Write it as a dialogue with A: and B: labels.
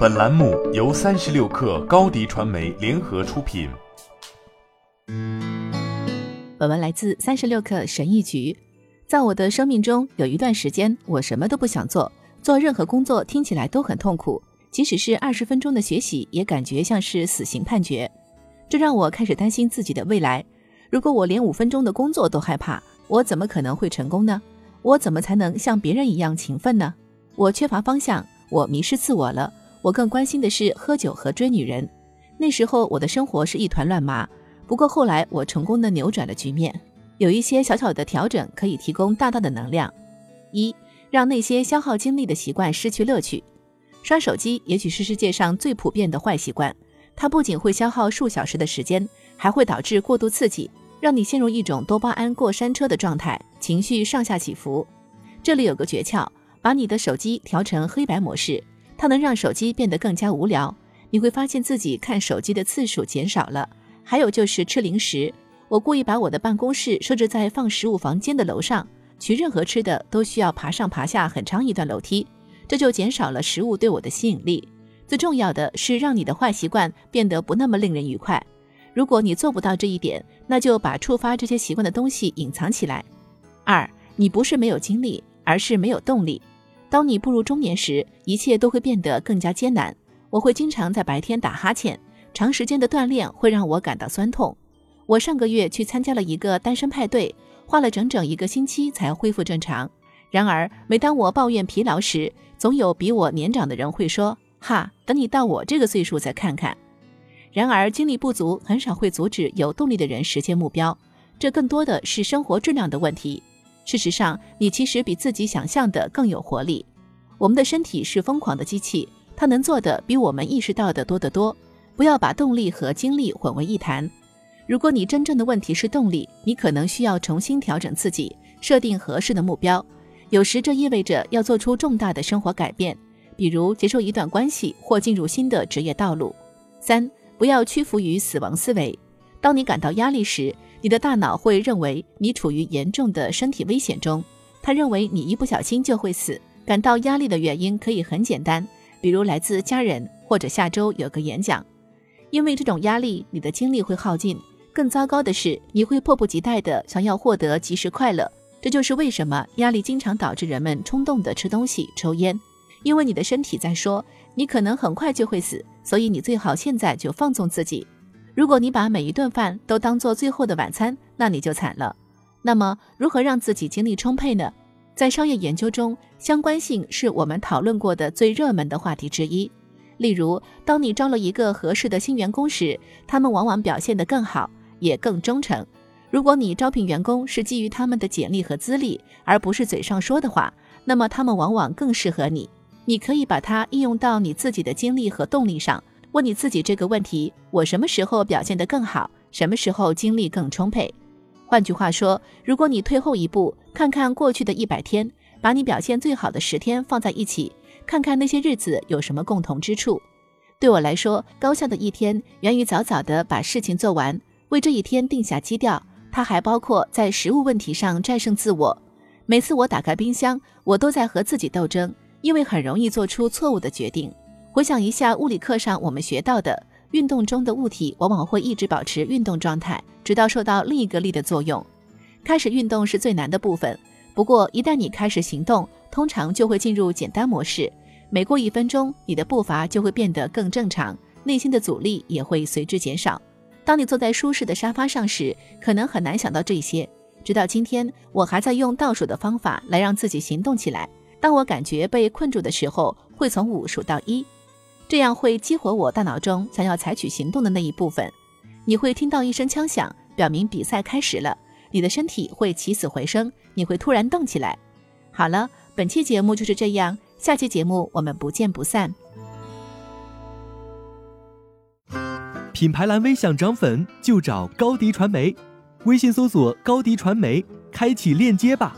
A: 本栏目由三十六克高低传媒联合出品。
B: 本文来自三十六克神译局。在我的生命中，有一段时间，我什么都不想做，做任何工作听起来都很痛苦，即使是二十分钟的学习，也感觉像是死刑判决。这让我开始担心自己的未来。如果我连五分钟的工作都害怕，我怎么可能会成功呢？我怎么才能像别人一样勤奋呢？我缺乏方向，我迷失自我了。我更关心的是喝酒和追女人。那时候我的生活是一团乱麻。不过后来我成功的扭转了局面，有一些小小的调整可以提供大大的能量。一，让那些消耗精力的习惯失去乐趣。刷手机也许是世界上最普遍的坏习惯，它不仅会消耗数小时的时间，还会导致过度刺激，让你陷入一种多巴胺过山车的状态，情绪上下起伏。这里有个诀窍，把你的手机调成黑白模式。它能让手机变得更加无聊，你会发现自己看手机的次数减少了。还有就是吃零食，我故意把我的办公室设置在放食物房间的楼上，取任何吃的都需要爬上爬下很长一段楼梯，这就减少了食物对我的吸引力。最重要的是让你的坏习惯变得不那么令人愉快。如果你做不到这一点，那就把触发这些习惯的东西隐藏起来。二，你不是没有精力，而是没有动力。当你步入中年时，一切都会变得更加艰难。我会经常在白天打哈欠，长时间的锻炼会让我感到酸痛。我上个月去参加了一个单身派对，花了整整一个星期才恢复正常。然而，每当我抱怨疲劳时，总有比我年长的人会说：“哈，等你到我这个岁数再看看。”然而，精力不足很少会阻止有动力的人实现目标，这更多的是生活质量的问题。事实上，你其实比自己想象的更有活力。我们的身体是疯狂的机器，它能做的比我们意识到的多得多。不要把动力和精力混为一谈。如果你真正的问题是动力，你可能需要重新调整自己，设定合适的目标。有时这意味着要做出重大的生活改变，比如结束一段关系或进入新的职业道路。三，不要屈服于死亡思维。当你感到压力时，你的大脑会认为你处于严重的身体危险中，他认为你一不小心就会死。感到压力的原因可以很简单，比如来自家人或者下周有个演讲。因为这种压力，你的精力会耗尽。更糟糕的是，你会迫不及待地想要获得即时快乐。这就是为什么压力经常导致人们冲动地吃东西、抽烟，因为你的身体在说你可能很快就会死，所以你最好现在就放纵自己。如果你把每一顿饭都当做最后的晚餐，那你就惨了。那么，如何让自己精力充沛呢？在商业研究中，相关性是我们讨论过的最热门的话题之一。例如，当你招了一个合适的新员工时，他们往往表现得更好，也更忠诚。如果你招聘员工是基于他们的简历和资历，而不是嘴上说的话，那么他们往往更适合你。你可以把它应用到你自己的精力和动力上。问你自己这个问题：我什么时候表现得更好？什么时候精力更充沛？换句话说，如果你退后一步，看看过去的一百天，把你表现最好的十天放在一起，看看那些日子有什么共同之处。对我来说，高效的一天源于早早地把事情做完，为这一天定下基调。它还包括在食物问题上战胜自我。每次我打开冰箱，我都在和自己斗争，因为很容易做出错误的决定。回想一下物理课上我们学到的，运动中的物体往往会一直保持运动状态，直到受到另一个力的作用。开始运动是最难的部分，不过一旦你开始行动，通常就会进入简单模式。每过一分钟，你的步伐就会变得更正常，内心的阻力也会随之减少。当你坐在舒适的沙发上时，可能很难想到这些。直到今天，我还在用倒数的方法来让自己行动起来。当我感觉被困住的时候，会从五数到一。这样会激活我大脑中想要采取行动的那一部分。你会听到一声枪响，表明比赛开始了。你的身体会起死回生，你会突然动起来。好了，本期节目就是这样，下期节目我们不见不散。
C: 品牌蓝 V 想涨粉就找高迪传媒，微信搜索高迪传媒，开启链接吧。